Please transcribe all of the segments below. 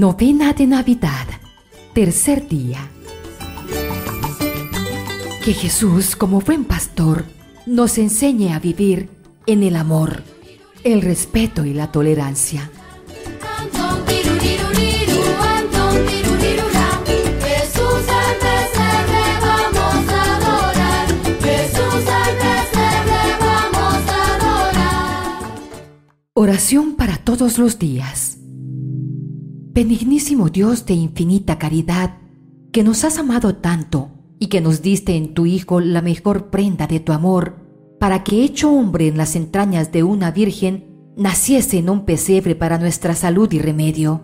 Novena de Navidad, tercer día. Que Jesús, como buen pastor, nos enseñe a vivir en el amor, el respeto y la tolerancia. Oración para todos los días. Benignísimo Dios de infinita caridad, que nos has amado tanto y que nos diste en tu Hijo la mejor prenda de tu amor, para que hecho hombre en las entrañas de una virgen, naciese en un pesebre para nuestra salud y remedio.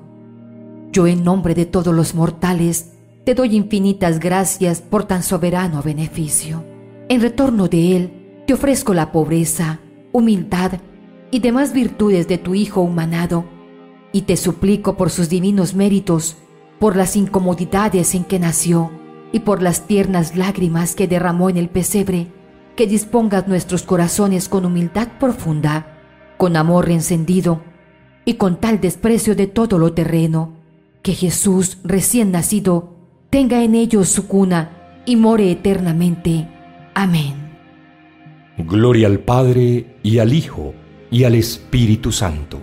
Yo en nombre de todos los mortales, te doy infinitas gracias por tan soberano beneficio. En retorno de él, te ofrezco la pobreza, humildad y demás virtudes de tu Hijo humanado, y te suplico por sus divinos méritos, por las incomodidades en que nació y por las tiernas lágrimas que derramó en el pesebre, que dispongas nuestros corazones con humildad profunda, con amor encendido y con tal desprecio de todo lo terreno, que Jesús recién nacido tenga en ellos su cuna y more eternamente. Amén. Gloria al Padre y al Hijo y al Espíritu Santo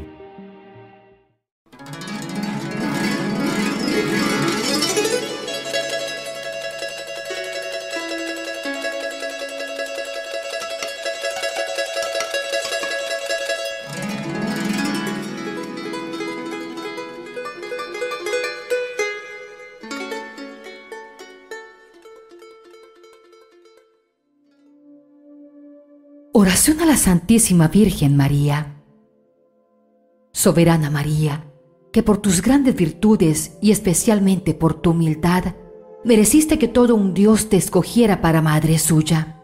A la Santísima Virgen María. Soberana María, que por tus grandes virtudes y especialmente por tu humildad, mereciste que todo un Dios te escogiera para madre suya.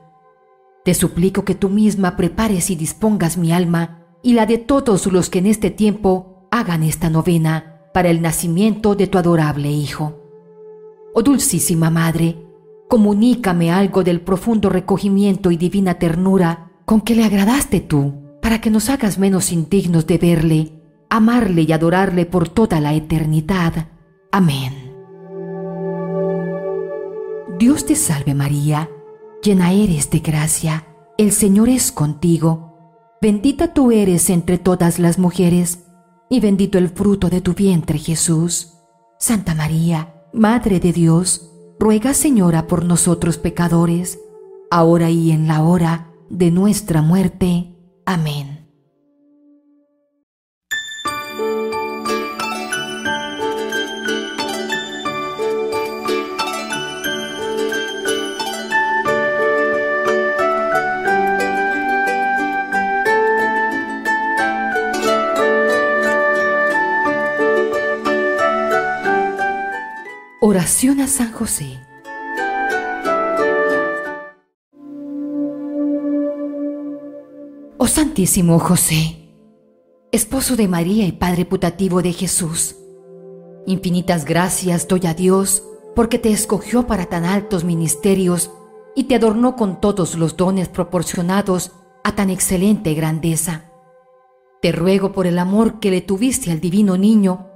Te suplico que tú misma prepares y dispongas mi alma y la de todos los que en este tiempo hagan esta novena para el nacimiento de tu adorable Hijo. Oh Dulcísima Madre, comunícame algo del profundo recogimiento y divina ternura con que le agradaste tú, para que nos hagas menos indignos de verle, amarle y adorarle por toda la eternidad. Amén. Dios te salve María, llena eres de gracia, el Señor es contigo, bendita tú eres entre todas las mujeres, y bendito el fruto de tu vientre Jesús. Santa María, Madre de Dios, ruega Señora por nosotros pecadores, ahora y en la hora de nuestra muerte. Amén. Oración a San José. Santísimo José, esposo de María y Padre putativo de Jesús, infinitas gracias doy a Dios porque te escogió para tan altos ministerios y te adornó con todos los dones proporcionados a tan excelente grandeza. Te ruego por el amor que le tuviste al divino niño,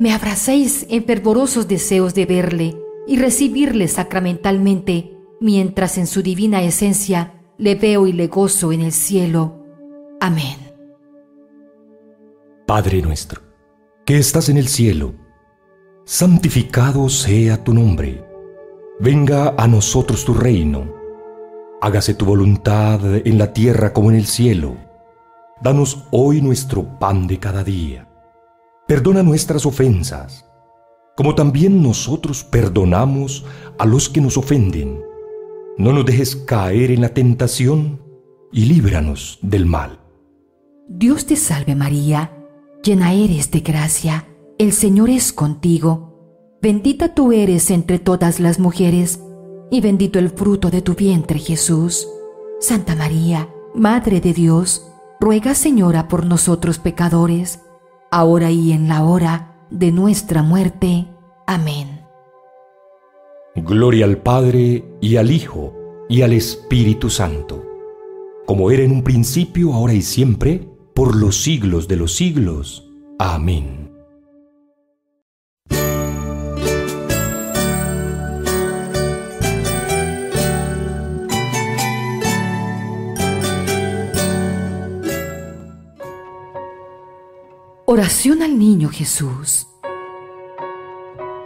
me abracéis en fervorosos deseos de verle y recibirle sacramentalmente mientras en su divina esencia le veo y le gozo en el cielo. Amén. Padre nuestro, que estás en el cielo, santificado sea tu nombre. Venga a nosotros tu reino. Hágase tu voluntad en la tierra como en el cielo. Danos hoy nuestro pan de cada día. Perdona nuestras ofensas, como también nosotros perdonamos a los que nos ofenden no nos dejes caer en la tentación y líbranos del mal. Dios te salve María, llena eres de gracia, el Señor es contigo, bendita tú eres entre todas las mujeres, y bendito el fruto de tu vientre Jesús. Santa María, Madre de Dios, ruega Señora por nosotros pecadores, ahora y en la hora de nuestra muerte. Amén. Gloria al Padre y al Hijo y al Espíritu Santo como era en un principio, ahora y siempre, por los siglos de los siglos. Amén. Oración al Niño Jesús.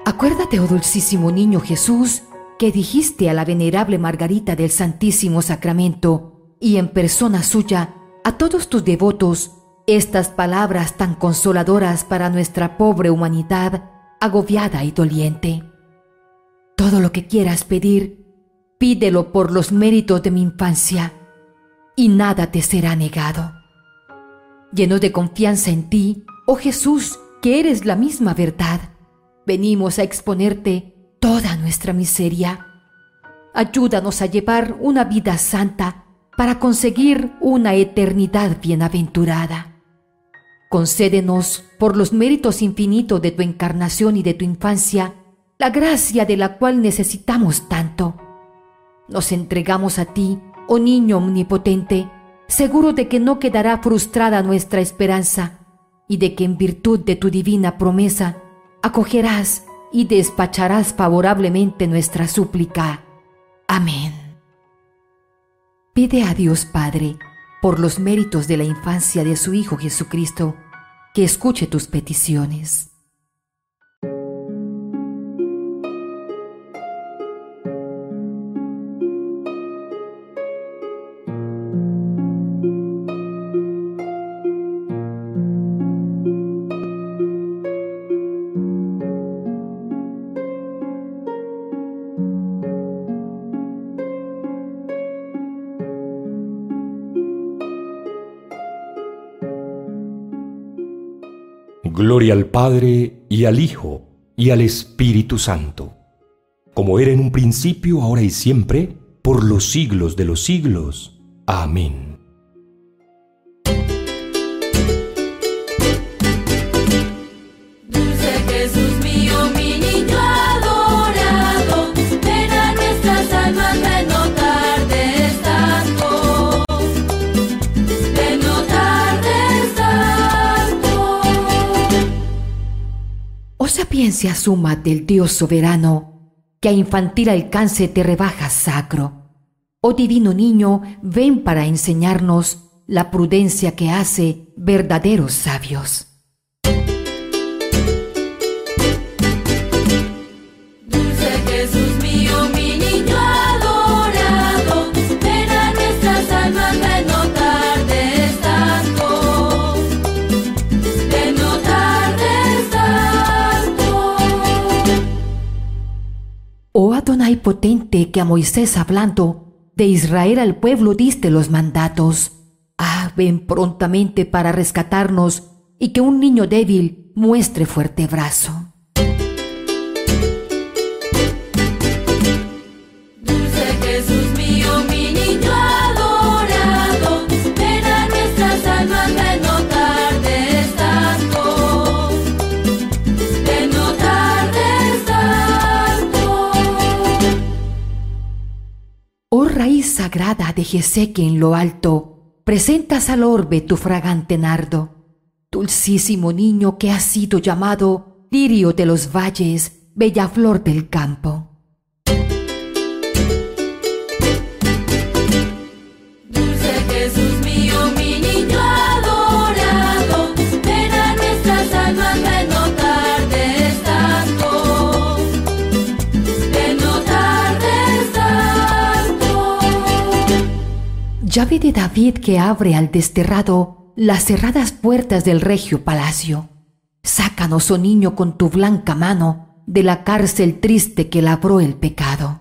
Acuérdate, oh dulcísimo Niño Jesús, que dijiste a la venerable Margarita del Santísimo Sacramento y en persona suya a todos tus devotos estas palabras tan consoladoras para nuestra pobre humanidad agobiada y doliente. Todo lo que quieras pedir, pídelo por los méritos de mi infancia y nada te será negado. Lleno de confianza en ti, oh Jesús, que eres la misma verdad, venimos a exponerte toda nuestra miseria. Ayúdanos a llevar una vida santa para conseguir una eternidad bienaventurada. Concédenos, por los méritos infinitos de tu encarnación y de tu infancia, la gracia de la cual necesitamos tanto. Nos entregamos a ti, oh niño omnipotente, seguro de que no quedará frustrada nuestra esperanza y de que en virtud de tu divina promesa acogerás y despacharás favorablemente nuestra súplica. Amén. Pide a Dios Padre, por los méritos de la infancia de su Hijo Jesucristo, que escuche tus peticiones. Gloria al Padre y al Hijo y al Espíritu Santo, como era en un principio, ahora y siempre, por los siglos de los siglos. Amén. Sapiencia suma del Dios soberano, que a infantil alcance te rebaja sacro. Oh divino niño, ven para enseñarnos la prudencia que hace verdaderos sabios. Adonai potente que a Moisés hablando, de Israel al pueblo diste los mandatos. Ah, ven prontamente para rescatarnos y que un niño débil muestre fuerte brazo. Sagrada de Jeseque en lo alto, presentas al orbe tu fragante nardo. Dulcísimo niño que has sido llamado lirio de los valles, bella flor del campo. Llave de David que abre al desterrado las cerradas puertas del regio palacio. Sácanos, oh niño, con tu blanca mano de la cárcel triste que labró el pecado.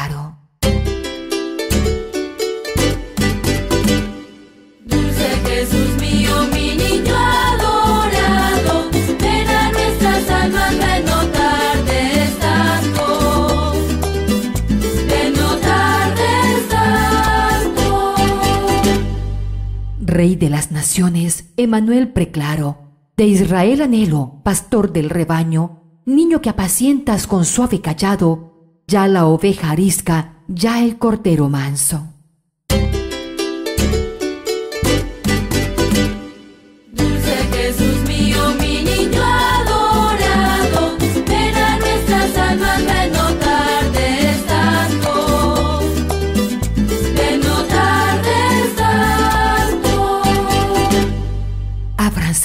Rey de las naciones, Emanuel preclaro, de Israel anhelo, pastor del rebaño, niño que apacientas con suave callado, ya la oveja arisca, ya el cordero manso.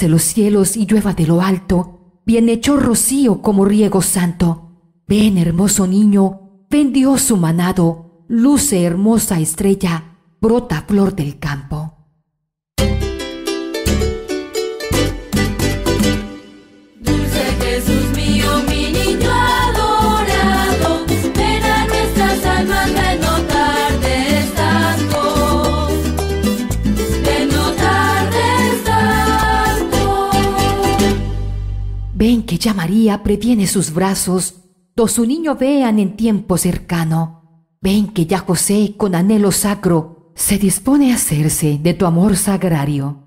Los cielos y llueva de lo alto, bien hecho rocío como riego santo. Ven, hermoso niño, ven Dios su manado, luce hermosa estrella, brota flor del campo. Ven que ya María previene sus brazos, do su niño vean en tiempo cercano. Ven que ya José, con anhelo sacro, se dispone a hacerse de tu amor sagrario.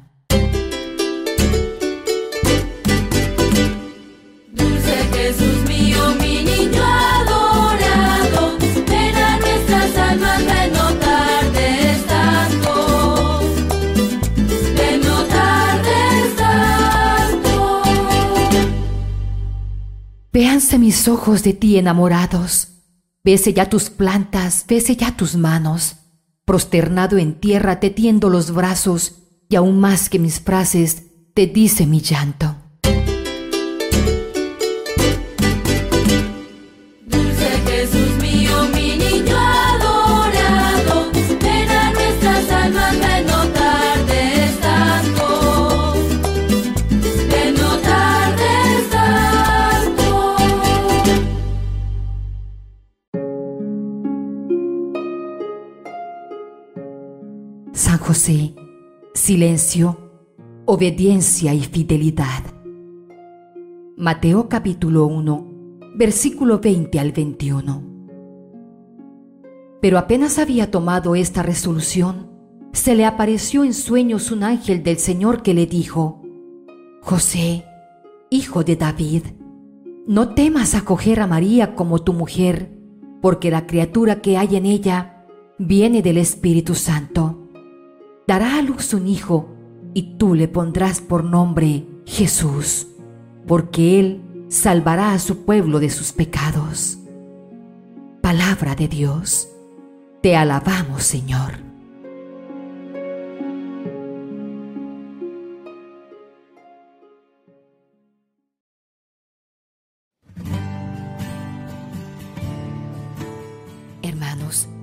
Véanse mis ojos de ti enamorados. Vese ya tus plantas, vese ya tus manos. Prosternado en tierra te tiendo los brazos y aún más que mis frases te dice mi llanto. José, silencio, obediencia y fidelidad. Mateo capítulo 1, versículo 20 al 21. Pero apenas había tomado esta resolución, se le apareció en sueños un ángel del Señor que le dijo, José, hijo de David, no temas acoger a María como tu mujer, porque la criatura que hay en ella viene del Espíritu Santo dará a luz un hijo y tú le pondrás por nombre Jesús, porque él salvará a su pueblo de sus pecados. Palabra de Dios, te alabamos Señor.